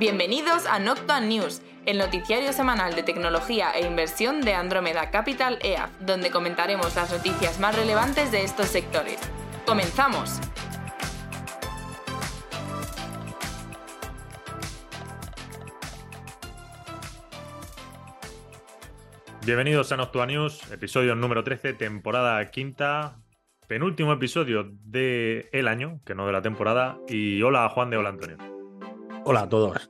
Bienvenidos a Noctua News, el noticiario semanal de tecnología e inversión de Andromeda Capital EAF, donde comentaremos las noticias más relevantes de estos sectores. ¡Comenzamos! Bienvenidos a Noctua News, episodio número 13, temporada quinta, penúltimo episodio del año, que no de la temporada. Y hola Juan de Hola Antonio. Hola a todos.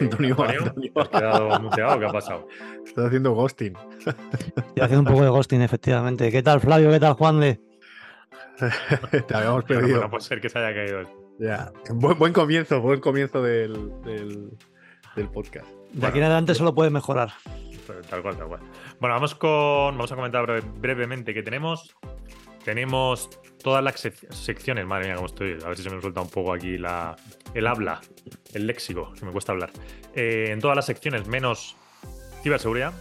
Antonio, ¿te has quedado muteado? ¿Qué ha pasado? Estás haciendo ghosting. Estoy haciendo un poco de ghosting, efectivamente. ¿Qué tal, Flavio? ¿Qué tal, Juan de? Te habíamos Pero perdido. no puede ser que se haya caído. Ya. Buen, buen comienzo, buen comienzo del, del, del podcast. De aquí en adelante solo puede mejorar. Pero Tal cual, tal cual. Bueno, vamos con. Vamos a comentar breve- brevemente qué tenemos. Tenemos todas las sec- secciones. Madre mía, cómo estoy. A ver si se me suelta un poco aquí la, el habla, el léxico, que me cuesta hablar. Eh, en todas las secciones, menos ciberseguridad.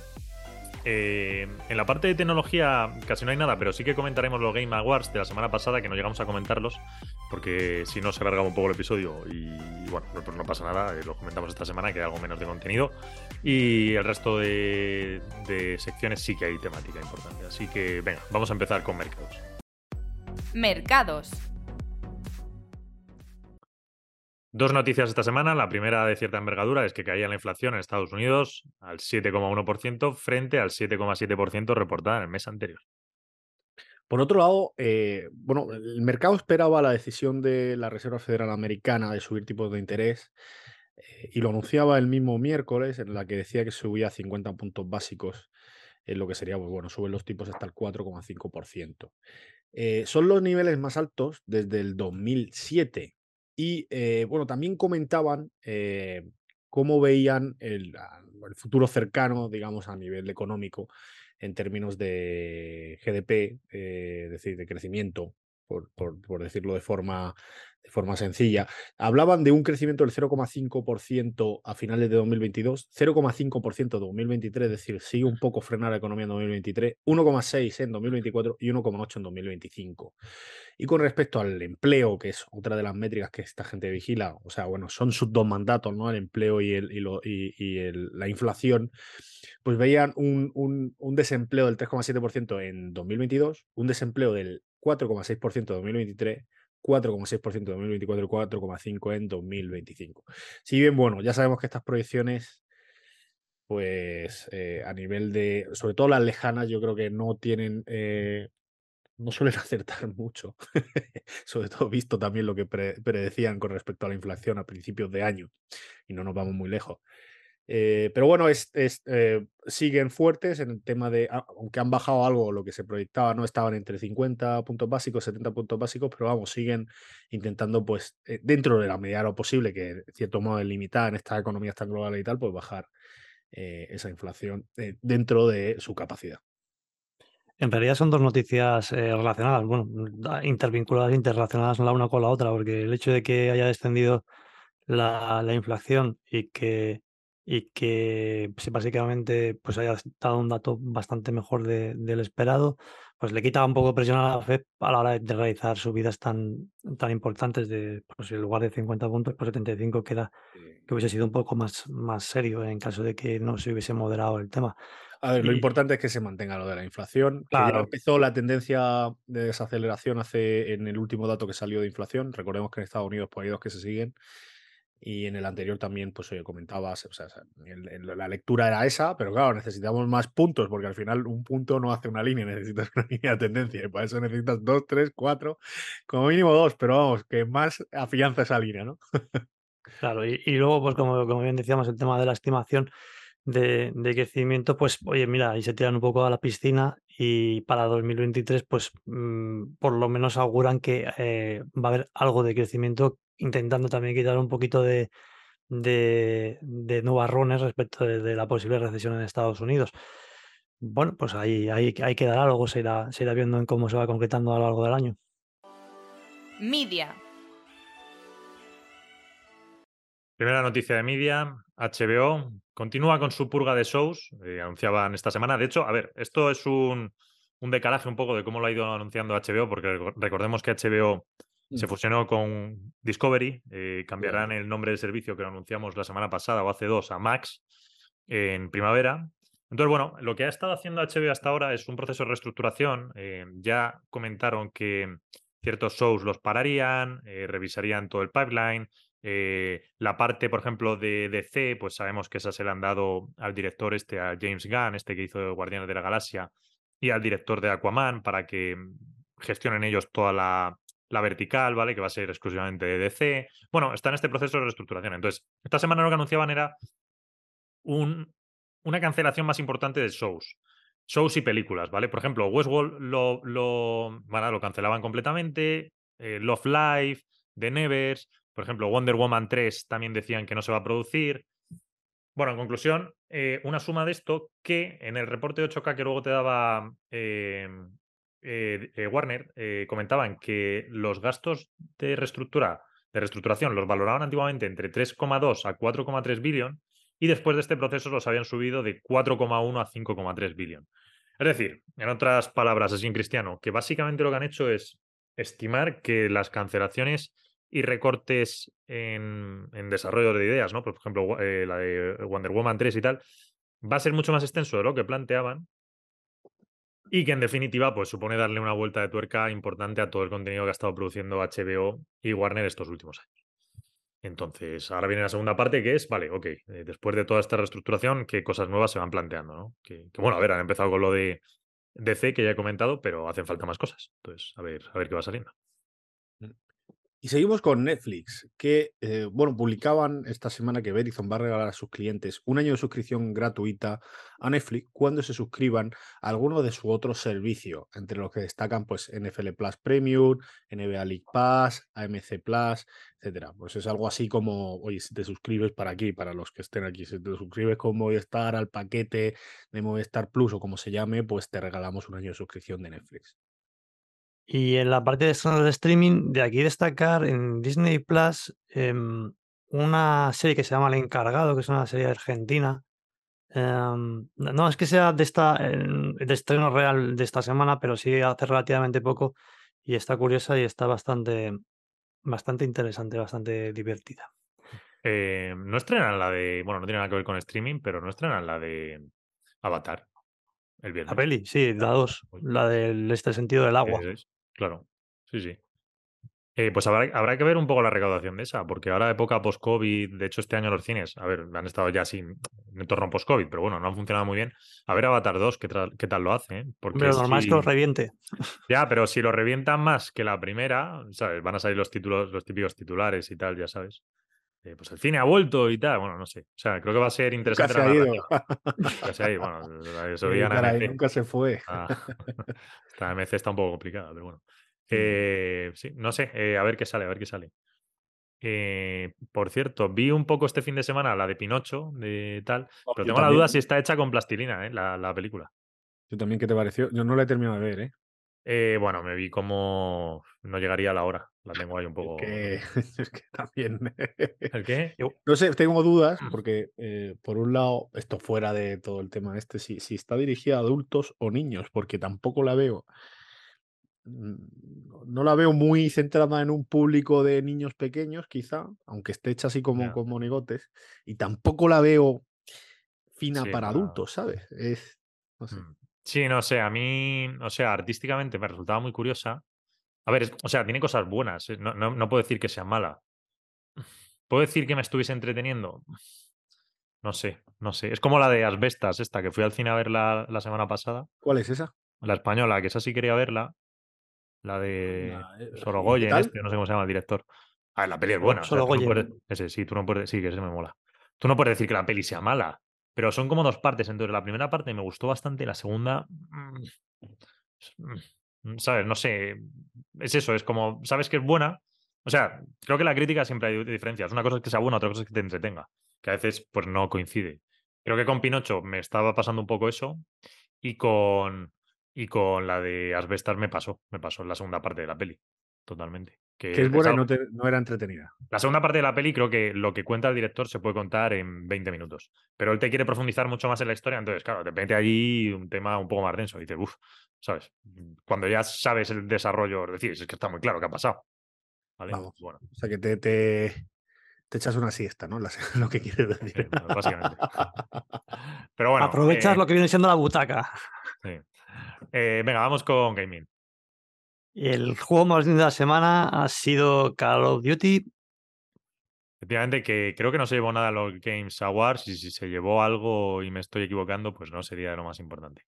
Eh, en la parte de tecnología casi no hay nada, pero sí que comentaremos los Game Awards de la semana pasada, que no llegamos a comentarlos, porque si no se alargaba un poco el episodio y, bueno, pues no pasa nada, eh, lo comentamos esta semana, que hay algo menos de contenido. Y el resto de secciones sí que hay temática importante. Así que venga, vamos a empezar con mercados. Mercados. Dos noticias esta semana. La primera de cierta envergadura es que caía la inflación en Estados Unidos al 7,1% frente al 7,7% reportada en el mes anterior. Por otro lado, eh, bueno, el mercado esperaba la decisión de la Reserva Federal Americana de subir tipos de interés eh, y lo anunciaba el mismo miércoles, en la que decía que subía 50 puntos básicos, en lo que sería, pues bueno, suben los tipos hasta el 4,5%. Eh, son los niveles más altos desde el 2007. Y eh, bueno, también comentaban eh, cómo veían el, a- el futuro cercano, digamos, a nivel económico, en términos de GDP, es decir, de crecimiento, por, decirlo de forma, de forma sencilla. Hablaban de un crecimiento del 0,5% a finales de 2022, 0,5% de 2023, es decir, sigue un poco frenar la economía en 2023, 1,6% en 2024 y 1,8% en 2025. Y con respecto al empleo, que es otra de las métricas que esta gente vigila, o sea, bueno, son sus dos mandatos, ¿no? El empleo y, la inflación, pues veían un- un desempleo del 3,7% en 2022, un desempleo del 4,6% en 2023, 4,6% en 2024 y 4,5% en 2025. Si bien, bueno, ya sabemos que estas proyecciones pues eh, a nivel de, sobre todo las lejanas, yo creo que no tienen, eh, no suelen acertar mucho, sobre todo visto también lo que pre- predecían con respecto a la inflación a principios de año, y no nos vamos muy lejos. Eh, pero bueno, eh, siguen fuertes en el tema de, aunque han bajado algo, lo que se proyectaba, no estaban entre 50 puntos básicos, 70 puntos básicos, pero vamos, siguen intentando, pues, eh, dentro de la medida de lo posible, que de cierto modo es limitada en estas economías tan globales y tal, pues bajar esa inflación dentro de su capacidad. En realidad son dos noticias relacionadas, bueno, da- intervinculadas, interrelacionadas la una con la otra, porque el hecho de que haya descendido la inflación y que, y que pues, básicamente pues haya dado un dato bastante mejor de- del esperado, pues le quita un poco de presión a la FED a la hora de realizar subidas tan, tan importantes de, pues en lugar de 50 puntos, pues 75 queda que hubiese sido un poco más, más serio en caso de que no se hubiese moderado el tema. A ver, lo Y- importante es que se mantenga lo de la inflación, que ya Claro. empezó la tendencia de desaceleración hace en el último dato que salió de inflación. Recordemos que en Estados Unidos pues, hay dos que se siguen. Y en el anterior también, pues oye, comentabas, o sea, la lectura era esa, pero claro, necesitamos más puntos, porque al final un punto no hace una línea, necesitas una línea de tendencia, y para eso necesitas dos, tres, cuatro, como mínimo dos, pero vamos, que más afianza esa línea, ¿no? Claro, y, y luego, pues como, como bien decíamos, el tema de la estimación de, de crecimiento, pues oye, mira, ahí se tiran un poco a la piscina y para 2023, pues mm, por lo menos auguran que eh, va a haber algo de crecimiento, intentando también quitar un poquito de, de, de nubarrones respecto de, de la posible recesión en Estados Unidos. Bueno, pues ahí, ahí, ahí quedará, luego se irá, se irá viendo en cómo se va concretando a lo largo del año. Media. Primera noticia de media, HBO continúa con su purga de shows, eh, anunciaban esta semana. De hecho, a ver, esto es un, un decalaje un poco de cómo lo ha ido anunciando HBO, porque reco- recordemos que HBO Se Mm. fusionó con Discovery, eh, cambiarán el nombre del servicio que lo anunciamos la semana pasada o hace dos a Max en primavera. Entonces, bueno, lo que ha estado haciendo HBO hasta ahora es un proceso de reestructuración. eh, ya comentaron que ciertos shows los pararían, eh, revisarían todo el pipeline. eh, la parte, por ejemplo, de DC, pues sabemos que esa se la han dado al director este, a James Gunn, este que hizo Guardianes de la Galaxia, y al director de Aquaman para que gestionen ellos toda la, la vertical, ¿vale? Que va a ser exclusivamente de DC. Bueno, está en este proceso de reestructuración. Entonces, esta semana lo que anunciaban era un, una cancelación más importante de shows. Shows y películas, ¿vale? Por ejemplo, Westworld lo, lo, bueno, lo cancelaban completamente. eh, Love Live, The Nevers, por ejemplo, Wonder Woman 3 también decían que no se va a producir. Bueno, en conclusión, eh, una suma de esto que en el reporte de 8K que luego te daba eh, eh, eh, Warner, eh, comentaban que los gastos de reestructura, de reestructuración los valoraban antiguamente entre 3,2 a 4,3 billón y después de este proceso los habían subido de 4,1 a 5,3 billón. Es decir, en otras palabras, así en cristiano, que básicamente lo que han hecho es estimar que las cancelaciones y recortes en, en desarrollo de ideas, ¿no? Por ejemplo, la de Wonder Woman 3 y tal, va a ser mucho más extenso de lo que planteaban y que en definitiva pues supone darle una vuelta de tuerca importante a todo el contenido que ha estado produciendo HBO y Warner estos últimos años. Entonces, ahora viene la segunda parte que es, vale, ok, eh, después de toda esta reestructuración, ¿qué cosas nuevas se van planteando? ¿no? Que, que, bueno, a ver, han empezado con lo de DC que ya he comentado, pero hacen falta más cosas. Entonces, a ver, a ver qué va saliendo. Y seguimos con Netflix, que, eh, bueno, publicaban esta semana que Verizon va a regalar a sus clientes un año de suscripción gratuita a Netflix cuando se suscriban a alguno de su otro servicio, entre los que destacan pues NFL Plus Premium, NBA League Pass, AMC Plus, etcétera. Pues es algo así como, oye, si te suscribes para aquí, para los que estén aquí, si te suscribes con Movistar al paquete de Movistar Plus o como se llame, pues te regalamos un año de suscripción de Netflix. Y en la parte de de streaming, de aquí destacar en Disney Plus em, una serie que se llama El Encargado, que es una serie argentina. Em, no no es que sea de esta em, de estreno real de esta semana, pero sí hace relativamente poco y está curiosa y está bastante, bastante interesante, bastante divertida. Eh, no estrenan la de. Bueno, no tiene nada que ver con streaming, pero no estrenan la de Avatar el viernes. La peli, sí, la Ah, 2, uy. la del este sentido del agua. Es, Claro, sí, sí. Eh, pues habrá, habrá que ver un poco la recaudación de esa, porque ahora época post-COVID, de hecho este año los cines, a ver, han estado ya sin en entorno post-COVID, pero bueno, no han funcionado muy bien. A ver Avatar 2, qué, qué tal lo hace, ¿eh? Porque normal es que lo reviente. Ya, pero si lo revientan más que la primera, ¿sabes? Van a salir los títulos, los típicos titulares y tal, ya sabes. Eh, pues el cine ha vuelto y tal, bueno, no sé. O sea, creo que va a ser Nunca interesante se la ha ido. Nunca se ha ido, bueno, eso caray, nunca se fue. Ah, esta MC está un poco complicada, pero bueno. Mm. Eh, sí, no sé, eh, a ver qué sale, a ver qué sale. Eh, por cierto, vi un poco este fin de semana la de Pinocho, de tal, Oh, pero tengo la duda si está hecha con plastilina, ¿eh? la, la película. Yo también, ¿qué te pareció? Yo no la he terminado de ver, ¿eh? Eh, bueno, me vi como no llegaría a la hora. La tengo ahí un Es poco. que, es que también. ¿El qué? No sé, tengo dudas Mm. porque, eh, por un lado, esto fuera de todo el tema este, si, si está dirigida a adultos o niños, porque tampoco la veo. mm, No la veo muy centrada en un público de niños pequeños, quizá, aunque esté hecha así como Ya. con monigotes, y tampoco la veo fina Sí, para para- adultos, ¿sabes? Es, no sé. Mm. Sí, no sé, a mí, o sea, artísticamente me resultaba muy curiosa. A ver, o sea, tiene cosas buenas, eh, no, no, no puedo decir que sea mala. ¿Puedo decir que me estuviese entreteniendo? No sé, no sé. Es como la de Asbestas, esta, que fui al cine a verla la semana pasada, ¿Cuál es esa? la española, que esa sí quería verla, la de eh, ¿y Sorogoyen, este, no sé cómo se llama el director. A ver, la peli es buena, o sea, no Sorogoyen. ese sí, tú no puedes, sí, que ese me mola. Tú no puedes decir que la peli sea mala, pero son como dos partes. Entonces, la primera parte me gustó bastante, la segunda, mm, mm, ¿sabes? No sé, es eso, es como, sabes que es buena. O sea, creo que la crítica siempre hay diferencias. Una cosa es que sea buena, otra cosa es que te entretenga, que a veces pues no coincide. Creo que con Pinocho me estaba pasando un poco eso y con, y con la de Asbestas me pasó, me pasó en la segunda parte de la peli, totalmente. Que Que es buena y no, te- no era entretenida. la segunda parte de la peli creo que lo que cuenta el director se puede contar en 20 minutos. Pero él te quiere profundizar mucho más en la historia, entonces, claro, te mete allí un tema un poco más denso. Y dices, uff, ¿sabes? Cuando ya sabes el desarrollo, es decir, es que está muy claro qué ha pasado. ¿vale? Vamos. Bueno, O sea que te, te, te echas una siesta, ¿no? Lo que quieres decir. básicamente. Pero bueno. Aprovechas eh, lo que viene siendo la butaca. sí. Eh, venga, vamos con gaming. El juego más lindo de la semana ha sido Call of Duty. Efectivamente, que creo que no se llevó nada a los Games Awards y si se llevó algo y me estoy equivocando, pues no sería lo más importante.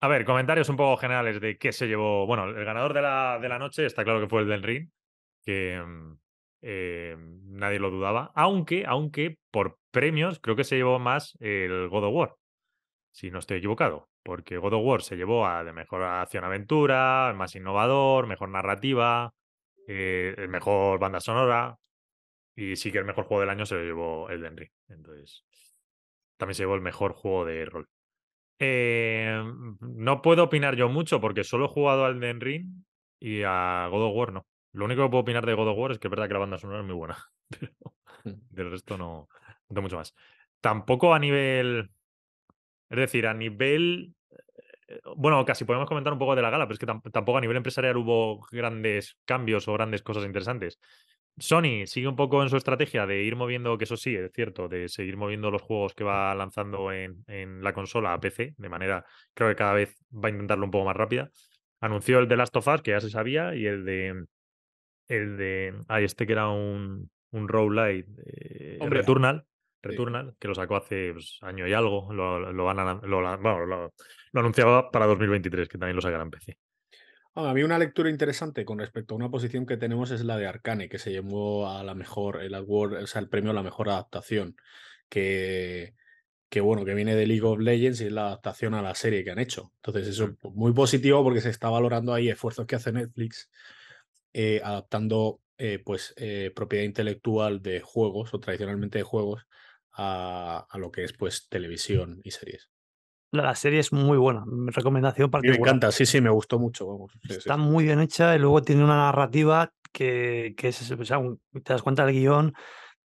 A ver, comentarios un poco generales de qué se llevó. Bueno, el ganador de la, de la noche está claro que fue el del Ring, que eh, nadie lo dudaba, aunque, aunque por premios creo que se llevó más el God of War, si no estoy equivocado, porque God of War se llevó a de mejor acción-aventura, el más innovador, mejor narrativa, eh, el mejor banda sonora, y sí que el mejor juego del año se lo llevó Elden Ring. Entonces, también se llevó el mejor juego de rol. Eh, no puedo opinar yo mucho porque solo he jugado al Elden Ring y a God of War no. Lo único que puedo opinar de God of War es que es verdad que la banda sonora es muy buena. Pero Mm. del resto no, no tengo mucho más. Tampoco a nivel. Es decir, a nivel. eh, Bueno, casi podemos comentar un poco de la gala, pero es que tam- tampoco a nivel empresarial hubo grandes cambios o grandes cosas interesantes. Sony sigue un poco en su estrategia de ir moviendo, que eso sí, es cierto, de seguir moviendo los juegos que va lanzando en, en la consola a PC, de manera, creo que cada vez va a intentarlo un poco más rápida. Anunció el de Last of Us, que ya se sabía, y el de. El de. Ay, este que era un, un roguelite. eh, Hombre, Returnal. Que lo sacó hace pues, año y algo. Lo, lo van a, lan- lo, bueno, lo, lo anunciaba para 2023, que también lo sacarán en PC. Ah, A mí una lectura interesante con respecto a una posición que tenemos es la de Arcane, que se llevó a la mejor, el award, o sea, el premio a la mejor adaptación, que, que bueno, que viene de League of Legends y es la adaptación a la serie que han hecho. Entonces, eso es muy positivo porque se está valorando ahí esfuerzos que hace Netflix eh, adaptando eh, pues eh, propiedad intelectual de juegos o tradicionalmente de juegos a, a lo que es pues televisión y series. La, la serie es muy buena. Recomendación mí me particular. encanta, sí, sí, me gustó mucho. Vamos. sí, sí, Está sí. muy bien hecha y luego tiene una narrativa que, que es, o sea, un- te das cuenta del guion,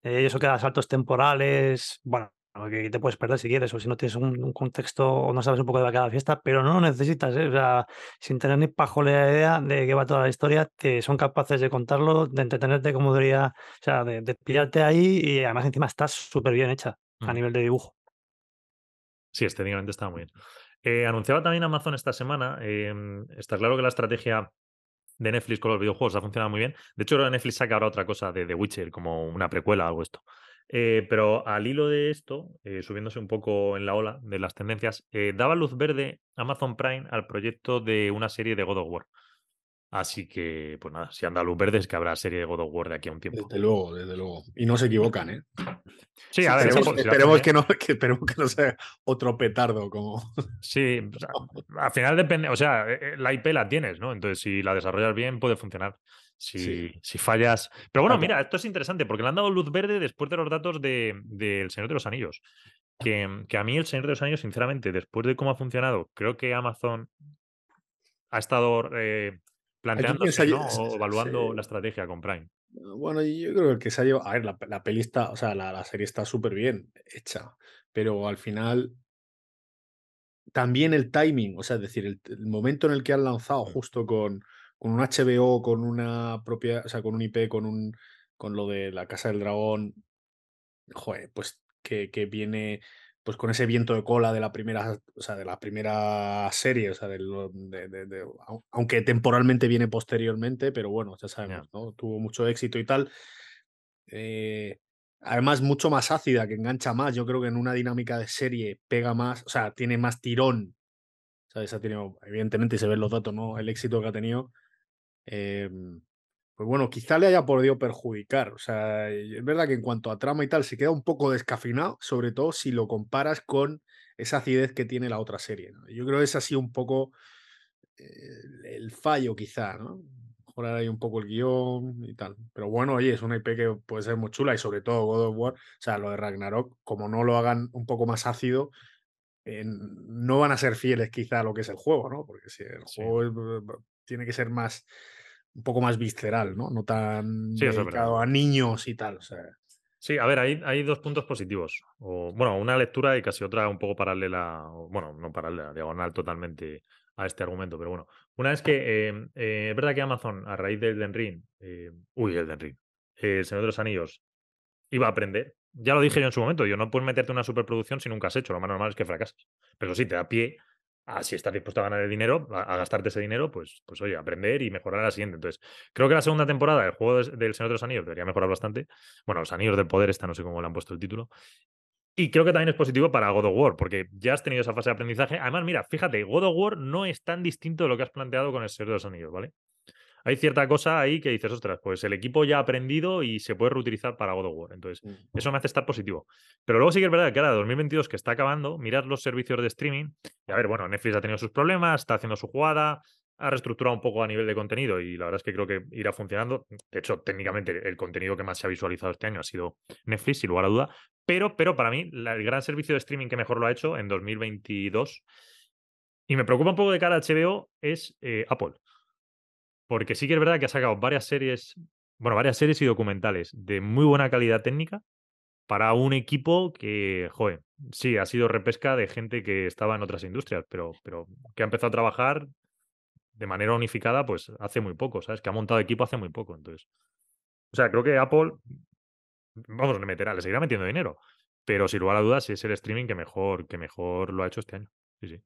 eh, eso que da saltos temporales, bueno, que te puedes perder si quieres o si no tienes un, un contexto o no sabes un poco de cada fiesta, pero no lo necesitas, ¿eh? O sea, sin tener ni pajolera idea de qué va toda la historia, te son capaces de contarlo, de entretenerte como debería, o sea, de, de pillarte ahí y además encima está súper bien hecha a nivel de dibujo. Sí, estéticamente está muy bien. Eh, anunciaba también Amazon esta semana. em, está claro que la estrategia de Netflix con los videojuegos ha funcionado muy bien. De hecho, que Netflix saca ahora otra cosa de The Witcher, como una precuela o algo esto. Eh, pero al hilo de esto, eh, subiéndose un poco en la ola de las tendencias, eh, daba luz verde Amazon Prime al proyecto de una serie de God of War. Así que, pues nada, si anda luz verde es que habrá serie de God of War de aquí a un tiempo. Desde luego, desde luego. Y no se equivocan, ¿eh? Sí, a ver, esperemos, que, no, que, esperemos que no sea otro petardo como... Sí, o sea, al final depende, o sea, eh, eh, la IP la tienes, ¿no? Entonces, si la desarrollas bien, puede funcionar. Si, Sí. si fallas. Pero bueno, mira, esto es interesante porque le han dado luz verde después de los datos de, del Señor de los Anillos. Que, que a mí el Señor de los Anillos, sinceramente, después de cómo ha funcionado, creo que Amazon ha estado eh, planteándose, ¿no? O evaluando la estrategia con Prime. Bueno, yo creo que el que se ha llevado... A ver, la, la peli está, o sea, la, la serie está súper bien hecha, pero al final también el timing, o sea, es decir, el, el momento en el que han lanzado Mm. justo con, con un HBO, con una propia, o sea, con un IP, con un con lo de la Casa del Dragón, joder, pues que, que viene pues con ese viento de cola de la primera, o sea, de la primera serie, o sea, de lo- de- de- de- au- aunque temporalmente viene posteriormente, pero bueno, ya sabemos, ¿no? Tuvo mucho éxito y tal. Eh, además, mucho más ácida, que engancha más. Yo creo que en una dinámica de serie pega más, o sea, tiene más tirón. ¿Sabes? Ha tenido, evidentemente, se ven los datos, ¿no? El éxito que ha tenido. Eh, pues bueno, quizá le haya podido perjudicar. O sea, es verdad que en cuanto a trama y tal, se queda un poco descafinado, sobre todo si lo comparas con esa acidez que tiene la otra serie. ¿no? Yo creo que es así un poco eh, el fallo, quizá, ¿no? Mejorar ahí un poco el guion y tal. Pero bueno, oye, es una IP que puede ser muy chula y sobre todo God of War, o sea, lo de Ragnarok, como no lo hagan un poco más ácido, eh, no van a ser fieles quizá a lo que es el juego, ¿no? Porque si el Sí. juego es- tiene que ser más, un poco más visceral, ¿no? No tan Sí, dedicado a niños y tal. O sea, Sí, a ver, hay, hay dos puntos positivos. O, bueno, una lectura y casi otra un poco paralela, bueno, no paralela, diagonal totalmente a este argumento, pero bueno. Una es que eh, eh, es verdad que Amazon, a raíz del Den Ring, eh, uy, el Den Ring, el Señor de los Anillos, iba a aprender. Ya lo dije yo en su momento, yo no puedes meterte una superproducción si nunca has hecho, lo más normal es que fracasas. Pero sí, te da pie a si estás dispuesto a ganar el dinero, a, gastarte ese dinero, pues, pues oye, aprender y mejorar la siguiente. Entonces, creo que la segunda temporada del juego del Señor de los Anillos debería mejorar bastante. Bueno, los Anillos del Poder, esta no sé cómo le han puesto el título. Y creo que también es positivo para God of War, porque ya has tenido esa fase de aprendizaje. Además, mira, fíjate, God of War no es tan distinto de lo que has planteado con el Señor de los Anillos, ¿vale? Hay cierta cosa ahí que dices, ostras, pues el equipo ya ha aprendido y se puede reutilizar para God of War. Entonces, mm. eso me hace estar positivo. Pero luego sí que es verdad que ahora, 2022, que está acabando, mirar los servicios de streaming. Y a ver, bueno, Netflix ha tenido sus problemas, está haciendo su jugada, ha reestructurado un poco a nivel de contenido y la verdad es que creo que irá funcionando. De hecho, técnicamente el contenido que más se ha visualizado este año ha sido Netflix, sin lugar a duda. Pero, pero para mí, el gran servicio de streaming que mejor lo ha hecho en 2022 y me preocupa un poco de cara a HBO es eh, Apple. Porque sí que es verdad que ha sacado varias series, bueno, varias series y documentales de muy buena calidad técnica para un equipo que, joder, sí, ha sido repesca de gente que estaba en otras industrias, pero, pero que ha empezado a trabajar de manera unificada, pues hace muy poco, ¿sabes? Que ha montado equipo hace muy poco. Entonces, o sea, creo que Apple, vamos, le meterá, le seguirá metiendo dinero, pero sin lugar a dudas es el streaming que mejor, que mejor lo ha hecho este año. Sí, sí.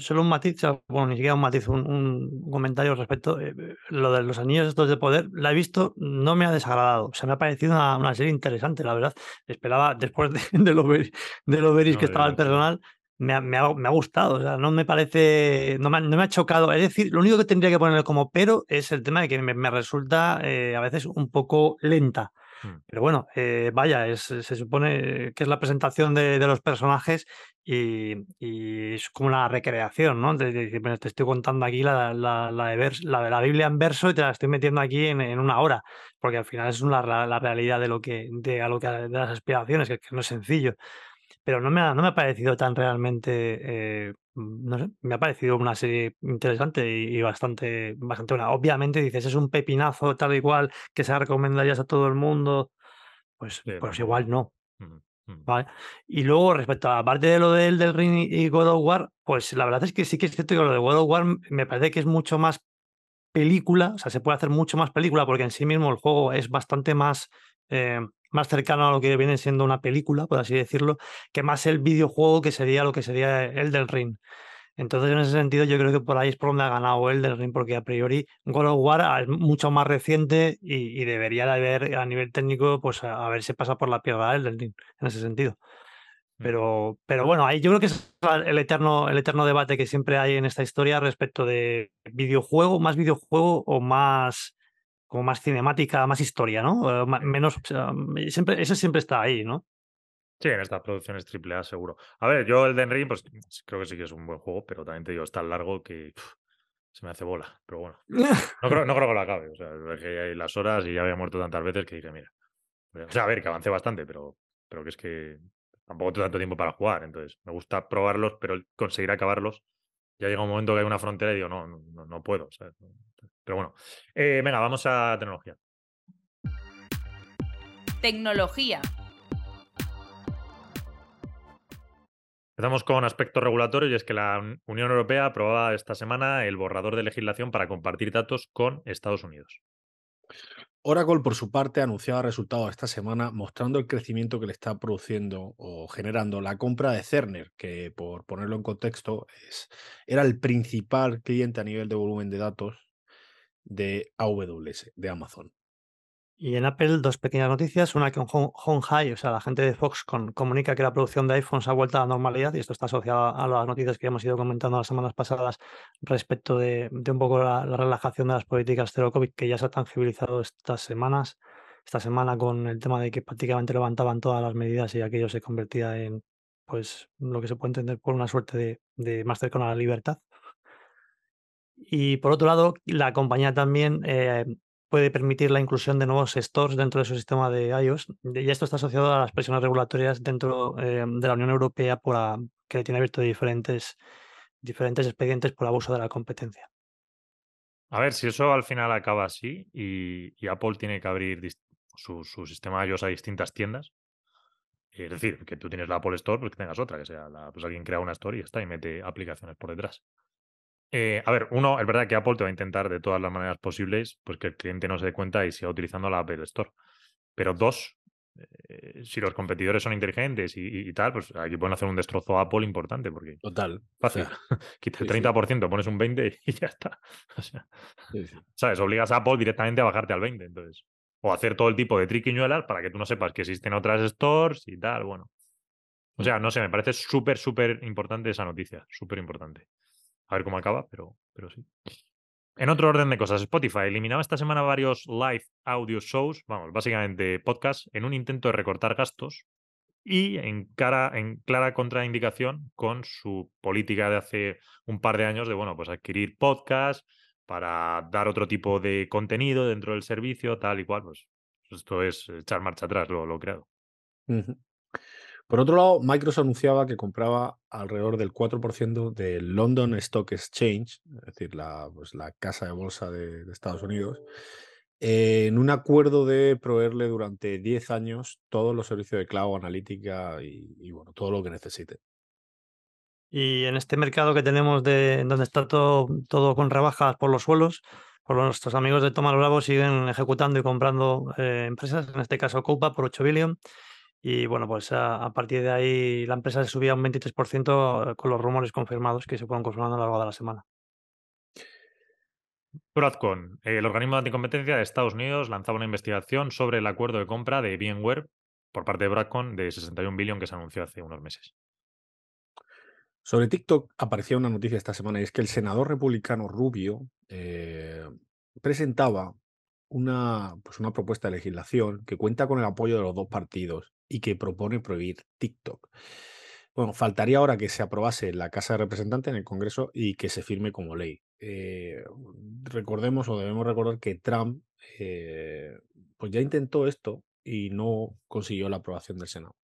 Solo un matiz, bueno, ni siquiera un matiz, un, comentario respecto. Eh, eh, lo de los anillos estos de poder, la he visto, no me ha desagradado. O sea, me ha parecido una, serie interesante, la verdad. Esperaba, después de, de lo, de lo veris que estaba el personal, me ha, me, ha, me ha, gustado, o sea, no me parece, no me, no me, ha chocado. Es decir, lo único que tendría que ponerle como pero es el tema de que me, me resulta eh, a veces un poco lenta. Mm. Pero bueno, eh, vaya, es, se supone que es la presentación de, de los personajes y, y, es como una recreación, ¿no? De, de, te estoy contando aquí la, la, la, de la, de la Biblia en verso y te la estoy metiendo aquí en, en una hora, porque al final es una, la, realidad de lo que, de, a lo que, de las aspiraciones, que, que no es sencillo pero no me ha, no me ha parecido tan realmente, eh, no sé, me ha parecido una serie interesante y, bastante, bastante buena. Obviamente dices, es un pepinazo tal y cual que se recomendarías a todo el mundo, pues, pues igual no. ¿Vale? Y luego, respecto a la parte de lo del, del Ring y God of War, pues la verdad es que sí que es cierto que lo de God of War me parece que es mucho más película, o sea, se puede hacer mucho más película porque en sí mismo el juego es bastante más eh, más cercano a lo que viene siendo una película, por así decirlo, que más el videojuego que sería lo que sería el del ring. Entonces, en ese sentido, yo creo que por ahí es por donde ha ganado el del ring, porque a priori God of War es mucho más reciente y, debería de haber, a nivel técnico, pues a, ver si pasa por la piedra el del ring, en ese sentido. Mm. Pero, pero bueno, ahí yo creo que es el eterno, el eterno debate que siempre hay en esta historia respecto de videojuego, más videojuego o más como más cinemática, más historia, ¿no? Eh, menos, siempre, eso siempre está ahí, ¿no? Sí, en estas producciones AAA seguro. A ver, yo el Den Ring, pues creo que sí que es un buen juego, pero también te digo, es tan largo que se me hace bola. Pero bueno, no creo, no creo que lo acabe. O sea, que hay las horas y ya había muerto tantas veces que dije, mira. O sea, a ver, que avancé bastante, pero, pero que es que tampoco tengo tanto tiempo para jugar. Entonces, me gusta probarlos, pero conseguir acabarlos. Ya llega un momento que hay una frontera y digo, no, no, no puedo. Pero bueno, eh, venga, vamos a tecnología. Tecnología. Empezamos con aspectos regulatorios y es que la Unión Europea aprobaba esta semana el borrador de legislación para compartir datos con Estados Unidos. Oracle, por su parte, anunciaba resultados esta semana mostrando el crecimiento que le está produciendo o generando la compra de Cerner, que por ponerlo en contexto, es, era el principal cliente a nivel de volumen de datos de AWS, de Amazon. Y en Apple, dos pequeñas noticias. Una que Home High, o sea, la gente de Fox comunica que la producción de iPhones ha vuelto a la normalidad, y esto está asociado a las noticias que hemos ido comentando las semanas pasadas respecto de, un poco la, relajación de las políticas cero COVID, que ya se ha tangibilizado estas semanas. Esta semana con el tema de que prácticamente levantaban todas las medidas y aquello se convertía en, pues, lo que se puede entender por una suerte de, de más cercano a la libertad. Y por otro lado, la compañía también eh, puede permitir la inclusión de nuevos stores dentro de su sistema de iOS. Y esto está asociado a las presiones regulatorias dentro eh, de la Unión Europea por que tiene abierto diferentes, diferentes expedientes por abuso de la competencia. A ver, si eso al final acaba así y, Apple tiene que abrir su, sistema iOS a distintas tiendas, es decir, que tú tienes la Apple Store, pues que tengas otra, que sea la, pues alguien crea una store y está y mete aplicaciones por detrás. Eh, a ver, uno, es verdad que Apple te va a intentar de todas las maneras posibles pues que el cliente no se dé cuenta y siga utilizando la Apple Store. Pero dos, eh, si los competidores son inteligentes y, tal, pues aquí pueden hacer un destrozo a Apple importante porque Total. fácil. Quita el 30%, pones un 20% y ya está. O sea, ¿sabes? Obligas a Apple directamente a bajarte al 20%, entonces. O hacer todo el tipo de triquiñuelas para que tú no sepas que existen otras stores y tal, bueno. O sea, no sé, me parece súper, súper importante esa noticia, súper importante. A ver cómo acaba, pero, pero sí. En otro orden de cosas, Spotify eliminaba esta semana varios live audio shows, vamos, básicamente podcasts, en un intento de recortar gastos y en, cara, en clara contraindicación con su política de hace un par de años de, bueno, pues adquirir podcasts para dar otro tipo de contenido dentro del servicio, tal y cual, pues esto es echar marcha atrás, lo, lo creado. Por otro lado, Microsoft anunciaba que compraba alrededor del 4% del London Stock Exchange, es decir, la, pues, casa de bolsa de, Estados Unidos, en un acuerdo de proveerle durante 10 años todos los servicios de cloud, analítica y, bueno, todo lo que necesite. Y en este mercado que tenemos de donde está todo, todo con rebajas por los suelos, por nuestros amigos de Tomás Bravo siguen ejecutando y comprando eh, empresas, en este caso Coupa por 8 billion y bueno, pues a, partir de ahí la empresa se subía un 23% con los rumores confirmados que se fueron confirmando a lo largo de la semana. Broadcom, el organismo de anticompetencia de Estados Unidos, lanzaba una investigación sobre el acuerdo de compra de VMware por parte de Broadcom de 61 billones que se anunció hace unos meses. Sobre TikTok aparecía una noticia esta semana y es que el senador republicano Rubio eh, presentaba una, pues una propuesta de legislación que cuenta con el apoyo de los dos partidos y que propone prohibir TikTok. Bueno, faltaría ahora que se aprobase en la Casa de Representantes en el Congreso y que se firme como ley. Eh, recordemos o debemos recordar que Trump eh, pues ya intentó esto y no consiguió la aprobación del Senado.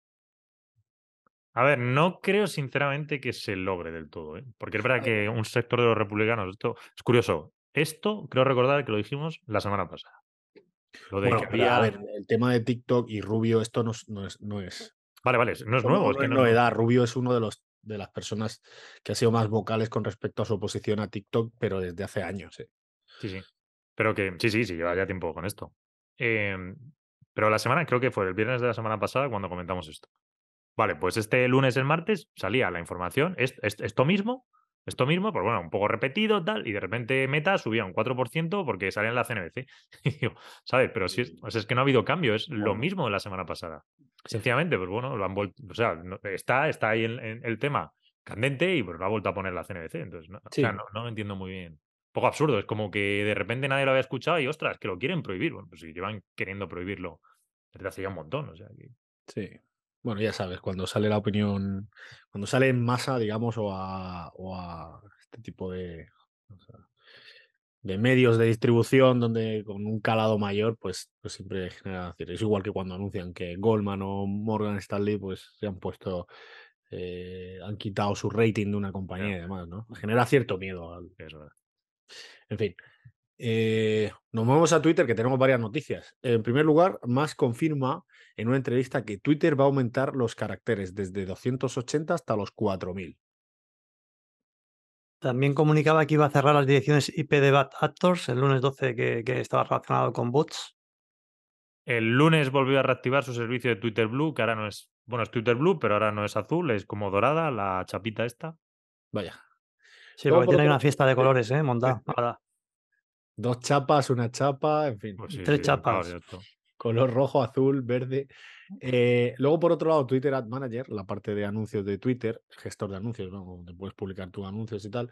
A ver, no creo sinceramente que se logre del todo, ¿eh? porque es verdad que un sector de los republicanos, esto es curioso, esto creo recordar que lo dijimos la semana pasada. Lo de que había... a ver, el tema de TikTok y Rubio, esto no, es, no es, Vale, vale, no es nuevo. es que novedad. Rubio es uno de los de las personas que ha sido más vocales con respecto a su oposición a TikTok, pero desde hace años. ¿eh? Sí, sí. Pero que sí, sí, sí, lleva ya tiempo con esto. Em, pero la semana, creo que fue el viernes de la semana pasada cuando comentamos esto. Vale, pues este lunes, el martes, salía la información, esto mismo, esto mismo, pues bueno, un poco repetido, tal, y de repente Meta subía un 4% porque salía en la CNBC. Y digo, ¿sabes? Pero si es, es que no ha habido cambio, es lo mismo de la semana pasada. Sencillamente, pues bueno, lo han vuelto, o sea, está, está ahí el tema candente y pues lo ha vuelto a poner la CNBC. Entonces, no, o sea, no, no entiendo muy bien. Un poco absurdo, es como que de repente nadie lo había escuchado y ostras, que lo quieren prohibir. Bueno, pues si llevan queriendo prohibirlo desde hace ya un montón, o sea que... Sí. Bueno, ya sabes, cuando sale la opinión, cuando sale en masa, digamos, o a, o a este tipo de, de medios de distribución donde con un calado mayor, pues, pues siempre genera. Es igual que cuando anuncian que Goldman o Morgan Stanley, pues se han puesto, eh, han quitado su rating de una compañía y demás, ¿no? Genera cierto miedo. Al... En fin. Eh, nos movemos a Twitter, que tenemos varias noticias. En primer lugar, Musk confirma en una entrevista que Twitter va a aumentar los caracteres desde 280 hasta los 4000. También comunicaba que iba a cerrar las direcciones IP de Bad Actors el lunes 12, que, estaba relacionado con bots. El lunes volvió a reactivar su servicio de Twitter Blue, que ahora no es, bueno, es Twitter Blue, pero ahora no es azul, es como dorada, la chapita esta. Vaya. Sí, porque tiene una fiesta de colores, ¿eh? Montada. Dos chapas, una chapa, en fin. Pues tres chapas. Color rojo, azul, verde. Eh, luego, por otro lado, Twitter Ad Manager, la parte de anuncios de Twitter, gestor de anuncios, donde puedes publicar tus anuncios y tal,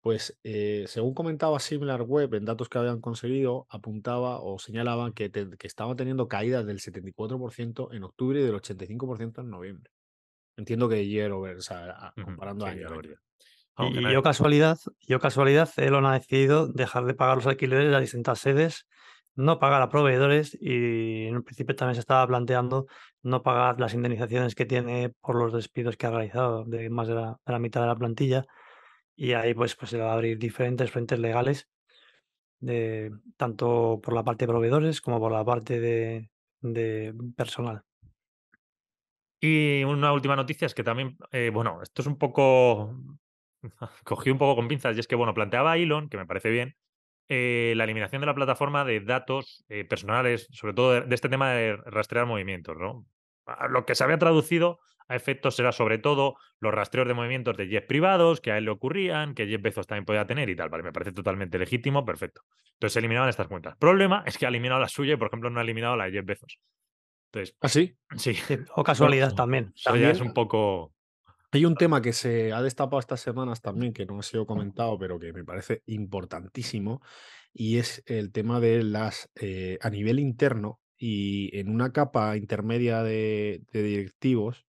pues eh, según comentaba Similar Web en datos que habían conseguido, apuntaba o señalaban que, que estaban teniendo caídas del 74% en octubre y del 85% en noviembre. Entiendo que year over, o sea, comparando a año. Y, yo casualidad, yo casualidad, Elon ha decidido dejar de pagar los alquileres de las distintas sedes, no pagar a proveedores y en principio también se estaba planteando no pagar las indemnizaciones que tiene por los despidos que ha realizado de más de la, mitad de la plantilla y ahí pues, pues se va a abrir diferentes frentes legales de, tanto por la parte de proveedores como por la parte de, de personal. Y una última noticia es que también, eh, bueno, esto es un poco cogí un poco con pinzas y es que, bueno, planteaba Elon, que me parece bien, eh, la eliminación de la plataforma de datos eh, personales, sobre todo de, de, este tema de rastrear movimientos, ¿no? Lo que se había traducido a efectos era sobre todo los rastreos de movimientos de Jeff privados que a él le ocurrían, que Jeff Bezos también podía tener y tal. Vale, me parece totalmente legítimo, perfecto. Entonces se eliminaban estas cuentas. Problema es que ha eliminado la suya y, por ejemplo, no ha eliminado la de Jeff Bezos. Entonces, ¿Ah, sí? Sí. O casualidad también. Eso ya es un poco. Hay un tema que se ha destapado estas semanas también, que no ha sido comentado, pero que me parece importantísimo, y es el tema de las, eh, a nivel interno y en una capa intermedia de, de directivos,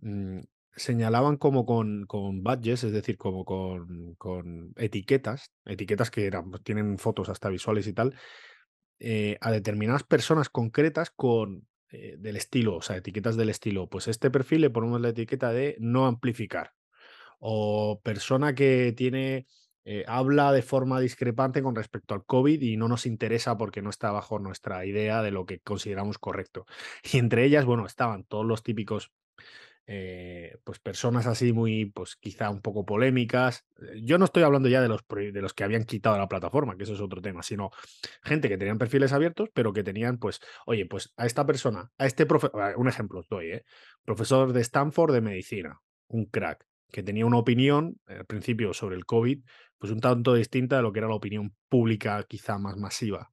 mmm, señalaban como con, con badges, es decir, como con, con etiquetas, etiquetas que eran, pues, tienen fotos hasta visuales y tal, eh, a determinadas personas concretas con eh, del estilo, o sea, etiquetas del estilo, pues este perfil le ponemos la etiqueta de no amplificar. O persona que tiene, eh, habla de forma discrepante con respecto al COVID y no nos interesa porque no está bajo nuestra idea de lo que consideramos correcto. Y entre ellas, bueno, estaban todos los típicos eh, pues personas así muy, pues quizá un poco polémicas. Eh, yo no estoy hablando ya de los, de los que habían quitado la plataforma, que eso es otro tema, sino gente que tenían perfiles abiertos, pero que tenían, pues, oye, pues a esta persona, a este profesor, un ejemplo os doy, ¿eh? profesor de Stanford de medicina, un crack, que tenía una opinión al principio sobre el COVID, pues un tanto distinta de lo que era la opinión pública, quizá más masiva,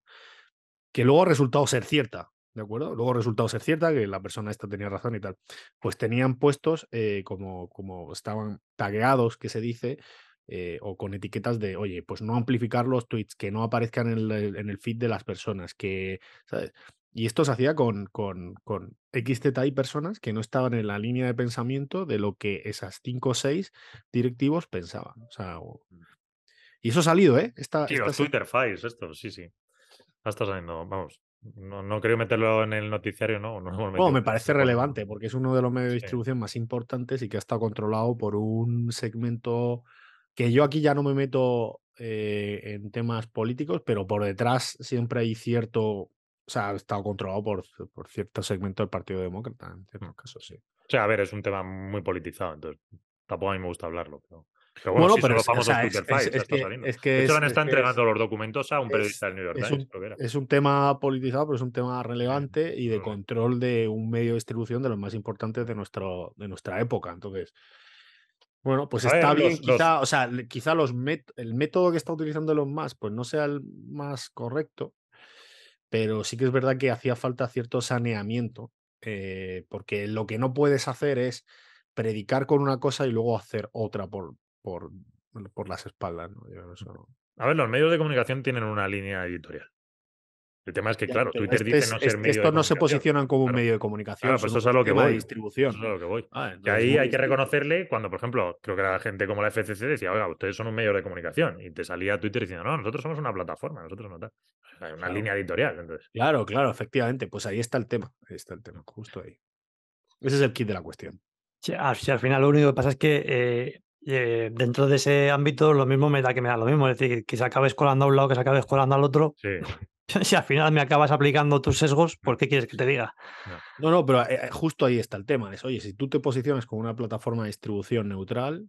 que luego ha resultado ser cierta, ¿de acuerdo? Luego resultado ser cierta, que la persona esta tenía razón y tal. Pues tenían puestos eh, como, como estaban tagueados, que se dice, eh, o con etiquetas de, oye, pues no amplificar los tweets, que no aparezcan en el, en el feed de las personas, que, ¿sabes? Y esto se hacía con, con, con XZI personas que no estaban en la línea de pensamiento de lo que esas cinco o seis directivos pensaban. O sea, o... y eso ha salido, ¿eh? Esta, sí, esta Twitter Files, esto, sí, sí. Está saliendo, vamos. No, no creo meterlo en el noticiario, ¿no? no bueno, me parece relevante porque es uno de los medios de distribución sí. más importantes y que está controlado por un segmento que yo aquí ya no me meto eh, en temas políticos, pero por detrás siempre hay cierto, o sea, ha estado controlado por, por cierto segmento del Partido Demócrata, en ciertos casos, sí. O sea, a ver, es un tema muy politizado, entonces tampoco a mí me gusta hablarlo, pero... Pero bueno, bueno sí, pero famosos o sea, es, es, es, está que, es que hecho, han es, estado es entregando los documentos a un periodista del New York es Times. un, es un tema politizado, pero es un tema relevante y de Mm. control de un medio de distribución de los más importantes de, nuestro, de nuestra época. Entonces, bueno, pues A ver, está bien, los- quizá, o sea, quizá los met- el método que está utilizando Elon Musk, pues no sea el más correcto, pero sí que es verdad que hacía falta cierto saneamiento, eh, porque lo que no puedes hacer es predicar con una cosa y luego hacer otra por, por, por las espaldas. ¿no? Yo eso no- A ver, los medios de comunicación tienen una línea editorial. El tema es que, Ya, claro, Twitter este dice es- no ser este- medio estos no se posicionan como un medio de comunicación, Claro, pues eso es a lo que de voy. distribución. Eso es a lo que voy. Ah, Que entonces, ahí hay que reconocerle cuando, por ejemplo, creo que la gente como la FCC decía, oiga, ustedes son un medio de comunicación. Y te salía Twitter diciendo, no, nosotros somos una plataforma, nosotros no tal. Hay una Claro. línea editorial. Entonces, Claro, claro, efectivamente. Pues ahí está el tema. Ahí está el tema, justo ahí. Ese es el kit de la cuestión. Sí, al, si al final lo único que pasa es que eh, eh, dentro de ese ámbito lo mismo me da que me da lo mismo. Es decir, que se acabe escolando a un lado, que se acabe escolando al otro. sí. Si al final me acabas aplicando tus sesgos, ¿por qué quieres que te diga? No, no, pero eh, justo ahí está el tema. Es, oye, si tú te posicionas como una plataforma de distribución neutral,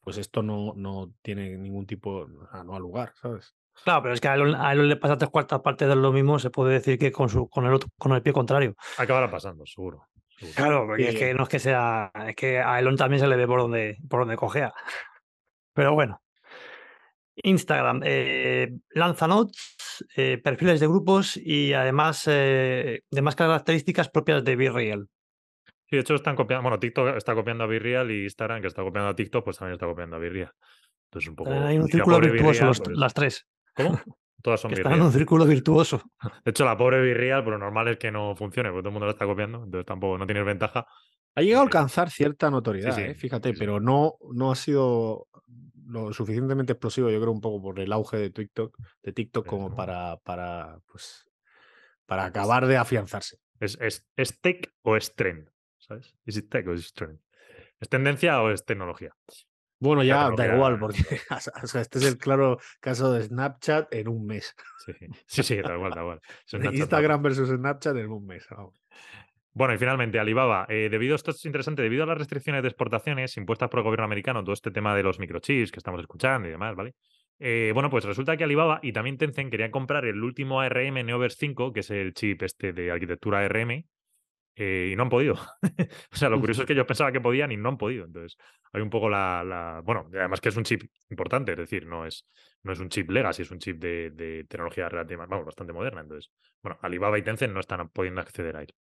pues esto no, no tiene ningún tipo, o sea, no ha lugar, ¿sabes? Claro, pero es que a Elon, a Elon le pasa tres cuartas partes de lo mismo, se puede decir que con, su, con, el, otro, con el pie contrario. Acabará pasando, seguro. Claro, porque Sí. es que no es que sea, es que a Elon también se le ve por donde, por donde cojea. Pero bueno. Instagram eh, lanza notes, eh, perfiles de grupos y además eh, demás características propias de Be Real. Sí, de hecho están copiando, bueno, TikTok está copiando a Virreal y Instagram, que está copiando a TikTok, pues también está copiando a Virreal. Entonces un poco... Hay un círculo virtuoso Virreal, los- pues- las tres. ¿Cómo? Todas son están en un círculo virtuoso. De hecho, la pobre Virreal, pero normal es que no funcione, porque todo el mundo la está copiando, entonces tampoco no tienes ventaja. Ha llegado a Sí. alcanzar cierta notoriedad, sí, ¿eh? fíjate, sí, pero no, no ha sido lo suficientemente explosivo, yo creo, un poco por el auge de TikTok, de TikTok como para, para, pues, para acabar de afianzarse. ¿Es, es, ¿Es tech o es trend? ¿Sabes? ¿Es tech o es trend? ¿Es tendencia o es tecnología? Bueno, ya da igual, porque o sea, este es el claro caso de Snapchat en un mes. Sí, sí, cual. Es un Snapchat Instagram versus Snapchat en un mes. vamos. Bueno, y finalmente, Alibaba, eh, debido, esto es interesante, debido a las restricciones de exportaciones impuestas por el gobierno americano, todo este tema de los microchips que estamos escuchando y demás, ¿vale? Eh, bueno, pues resulta que Alibaba y también Tencent querían comprar el último ARM Neoverse 5, que es el chip este de arquitectura ARM, eh, y no han podido. o sea, lo curioso es que yo pensaba que podían y no han podido. Entonces, hay un poco la, Bueno, además que es un chip importante, es decir, no es, no es un chip legacy, es un chip de, de tecnología relativa, vamos, bastante moderna. Entonces, bueno, Alibaba y Tencent no están pudiendo acceder a él.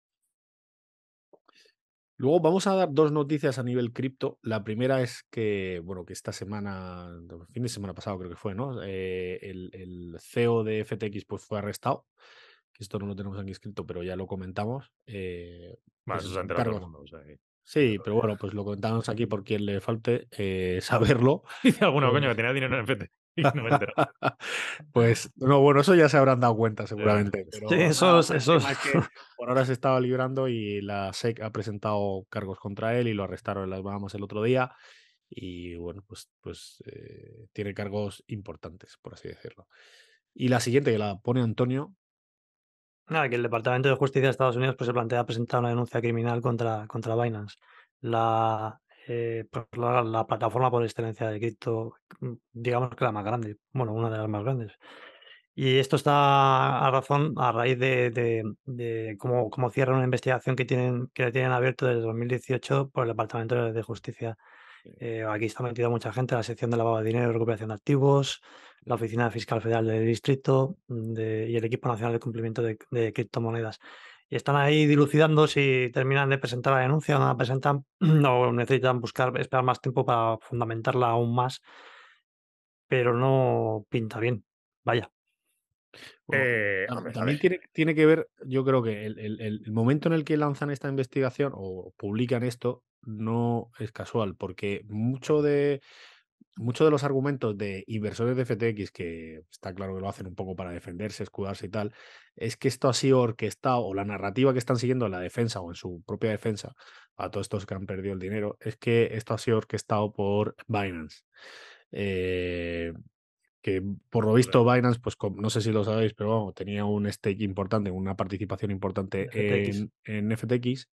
Luego vamos a dar dos noticias a nivel cripto. La primera es que, bueno, que esta semana, el fin de semana pasado creo que fue, ¿no? Eh, el, CEO de FTX pues fue arrestado. Que esto no lo tenemos aquí escrito, pero ya lo comentamos. Eh, pues eso se todo el mundo. Sí, pero bueno, pues lo comentamos aquí por quien le falte eh, saberlo. Dice alguno, coño, que tenía dinero en FTX. No me pues no, bueno, eso ya se habrán dado cuenta seguramente. Pero sí, eso, eso. por ahora se estaba librando y la SEC ha presentado cargos contra él y lo arrestaron en las Bahamas el otro día. Y bueno, pues, pues eh, tiene cargos importantes, por así decirlo. Y la siguiente que la pone Antonio. Nada, que el Departamento de Justicia de Estados Unidos pues, se plantea presentar una denuncia criminal contra, contra Binance. La, eh, pues la, plataforma por excelencia de cripto, mm, digamos que la más grande, bueno, una de las más grandes. Y esto está a razón, a raíz de, de, cómo, cómo cierra una investigación que tienen, que tienen abierto desde 2018 por el Departamento de Justicia. Eh, aquí está metida mucha gente, la sección de lavado de dinero y recuperación de activos, la Oficina Fiscal Federal del Distrito mm, y el Equipo Nacional de Cumplimiento de, de Criptomonedas y están ahí dilucidando si terminan de presentar la denuncia o no la presentan o necesitan buscar, esperar más tiempo para fundamentarla aún más, pero no pinta bien. Vaya. Eh, también tiene, tiene, que ver, yo creo que el, el, momento en el que lanzan esta investigación o publican esto no es casual, porque mucho de, muchos de los argumentos de inversores de FTX, que está claro que lo hacen un poco para defenderse, escudarse y tal, es que esto ha sido orquestado, o la narrativa que están siguiendo en la defensa o en su propia defensa, a todos estos que han perdido el dinero, es que esto ha sido orquestado por Binance. Eh, que por lo visto Binance, pues no sé si lo sabéis, pero tenía un stake importante, una participación importante En, en FTX.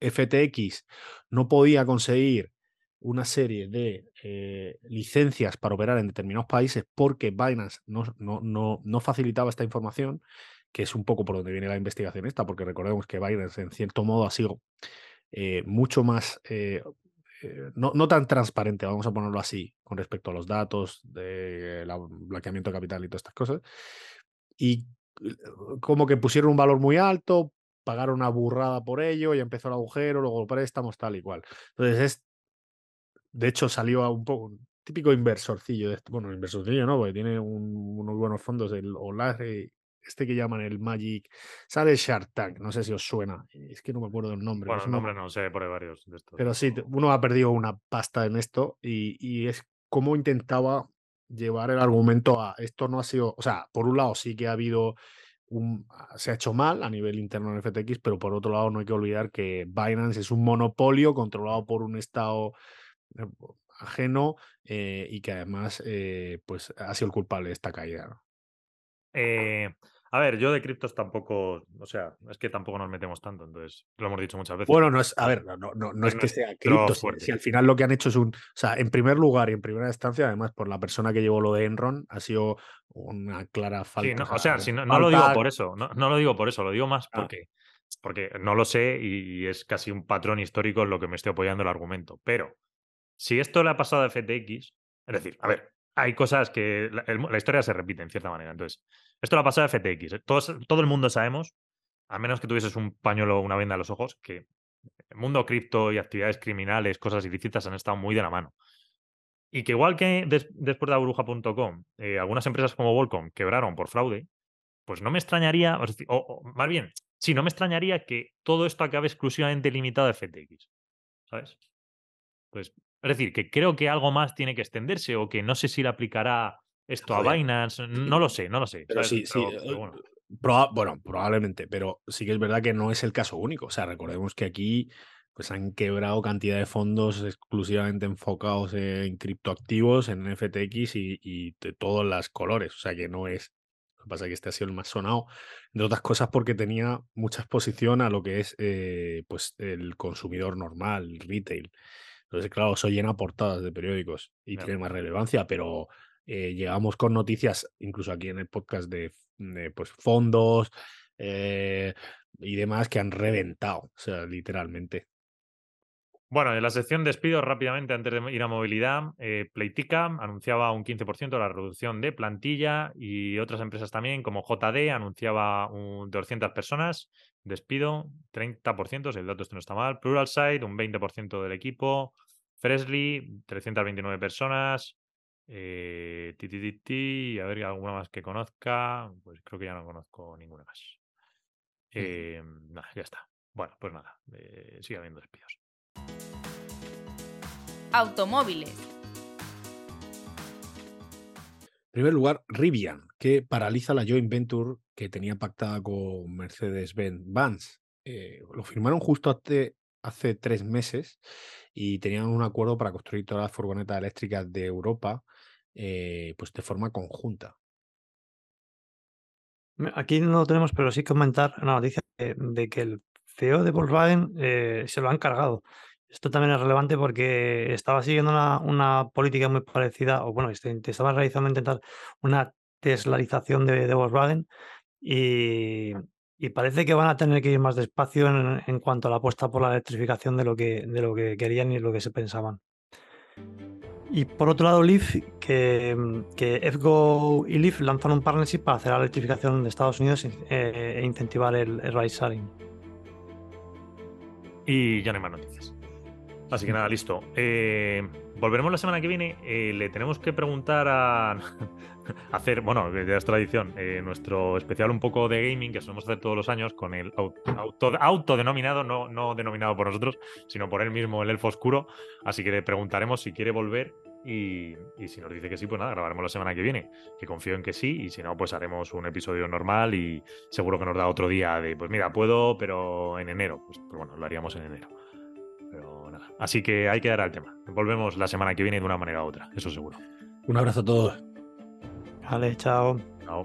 FTX no podía conseguir una serie de eh, licencias para operar en determinados países porque Binance no, no, no, facilitaba esta información, que es un poco por donde viene la investigación esta, porque recordemos que Binance en cierto modo ha sido eh, mucho más, eh, no, no, tan transparente, vamos a ponerlo así, con respecto a los datos, de blanqueamiento de capital y todas estas cosas. Y como que pusieron un valor muy alto, pagaron una burrada por ello y empezó el agujero, luego préstamos, tal y cual. Entonces es de hecho, salió a un poco típico inversorcillo. De bueno, inversorcillo no, porque tiene unos buenos fondos. El Olare, este que llaman el Magic. Sale Shark Tank, no sé si os suena. Es que no me acuerdo del nombre. Bueno, el nombre no sé, por varios de estos. Pero sí, uno ha perdido una pasta en esto y, y es como intentaba llevar el argumento a esto no ha sido, o sea, por un lado sí que ha habido un, se ha hecho mal a nivel interno en FTX, pero por otro lado no hay que olvidar que Binance es un monopolio controlado por un estado eh, ajeno eh, y que además eh, pues ha sido el culpable de esta caída. A ver, yo de criptos tampoco, o sea, es que tampoco nos metemos tanto, entonces lo hemos dicho muchas veces. Bueno, no es, a ver, no, no, no, es que sea criptos, si, al final lo que han hecho es un, o sea, en primer lugar y en primera instancia, además por la persona que llevó lo de Enron, ha sido una clara falta. o sea, si no, lo digo por eso, no, lo digo por eso, lo digo más ah. porque, porque no lo sé y es casi un patrón histórico en lo que me estoy apoyando el argumento, pero si esto le ha pasado a FTX, es decir, a ver, hay cosas que la, historia se repite en cierta manera. Entonces, esto le ha pasado a FTX. ¿eh? Todos, todo el mundo sabemos, a menos que tuvieses un pañuelo o una venda en los ojos, que el mundo cripto y actividades criminales, cosas ilícitas han estado muy de la mano. Y que igual que después de burbuja.com, eh, algunas empresas como Volcom quebraron por fraude, pues no me extrañaría, o, más bien, sí, no me extrañaría que todo esto acabe exclusivamente limitado a FTX. ¿Sabes? Pues es decir, que creo que algo más tiene que extenderse o que no sé si le aplicará esto a Binance, no lo sé, no lo sé. Pero sí, sí. Eh, bueno. probablemente, pero sí que es verdad que no es el caso único. O sea, recordemos que aquí pues han quebrado cantidad de fondos exclusivamente enfocados en criptoactivos, en FTX y, y de todos los colores. O sea que no es que pasa es que este ha sido el más sonado, entre otras cosas porque tenía mucha exposición a lo que es eh, pues el consumidor normal, el retail. Entonces, claro, eso llena portadas de periódicos y Claro. tiene más relevancia, pero eh, llegamos con noticias, incluso aquí en el podcast de, de, pues, fondos eh, y demás, que han reventado, o sea, literalmente. Bueno, en la sección despidos rápidamente antes de ir a movilidad, eh, Playtika anunciaba un 15% la reducción de plantilla y otras empresas también, como JD, anunciaba un 200 personas, despido 30%, si el dato este no está mal, Pluralsight un 20% del equipo, Freshly 329 personas, eh, ti, ti, ti, a ver alguna más que conozca, pues creo que ya no conozco ninguna más. Eh, nada, ya está. Bueno, pues nada, eh, sigue habiendo despidos. Automóviles. En primer lugar, Rivian, que paraliza la joint venture que tenía pactada con Mercedes-Benz Vans. Eh, lo firmaron justo hace, hace tres meses y tenían un acuerdo para construir todas las furgonetas eléctricas de Europa eh, pues de forma conjunta. Aquí no lo tenemos, pero sí comentar una noticia de, de que el CEO de Volkswagen eh, se lo han cargado. Esto también es relevante porque estaba siguiendo una, política muy parecida, o bueno, este- estaba realizando intentar una teslarización de, de Volkswagen y, parece que van a tener que ir más despacio en, cuanto a la apuesta por la electrificación de lo que, de lo que querían y lo que se pensaban. Y por otro lado, Leaf, que, que FGO y Leaf lanzan un partnership para hacer la electrificación de Estados Unidos eh, e incentivar el, el ride sharing. Y ya no hay más noticias. Así que nada, listo. Eh, volveremos la semana que viene. Eh, le tenemos que preguntar a hacer, bueno, ya es tradición, eh, nuestro especial un poco de gaming que solemos hacer todos los años con el au- auto, autodenominado, no, no denominado por nosotros, sino por él mismo, el elfo oscuro. Así que le preguntaremos si quiere volver y, y si nos dice que sí, pues nada, grabaremos la semana que viene. Que confío en que sí, y si no, pues haremos un episodio normal y seguro que nos da otro día de, pues mira, puedo, pero en enero. Pues, pues bueno, lo haríamos en enero. Así que hay que dar al tema. Volvemos la semana que viene de una manera u otra, eso seguro. Un abrazo a todos. Vale, chao. Chao.